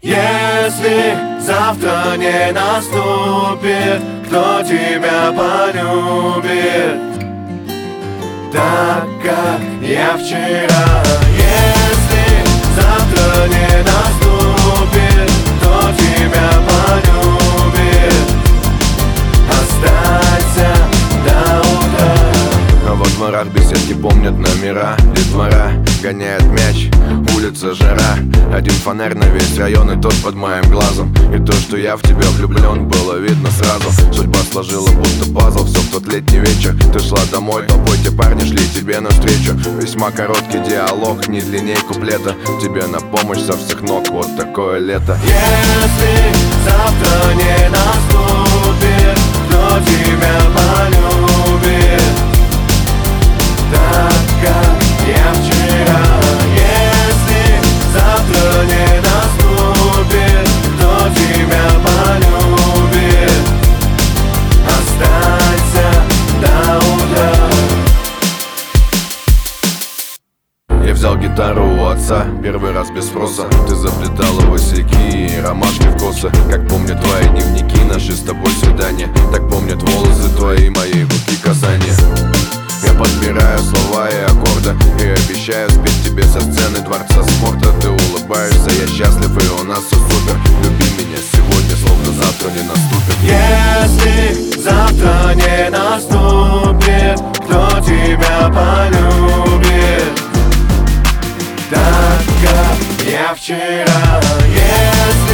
Если завтра не наступит Кто тебя полюбит? Так, как я вчера дворах беседки помнят номера Детвора гоняет мяч, улица жара. Один фонарь на весь район и тот под моим глазом. И то, что я в тебя влюблен, было видно сразу. Судьба сложила будто пазл, все в тот летний вечер. Ты шла домой, тобой те парни шли тебе навстречу. Весьма короткий диалог, не длинней куплета. Тебе на помощь со всех ног, вот такое лето. Если завтра не наступит взял гитару у отца, первый раз без спроса. Ты заплетала васильки и ромашки в косы. Как помнят твои дневники, наши с тобой свидания. Так помнят волосы твои, мои руки касания. Я подбираю слова и аккорды И обещаю спеть тебе со сцены дворца спорта. Ты улыбаешься, я счастлив и у нас все супер. Люби я вчера. Если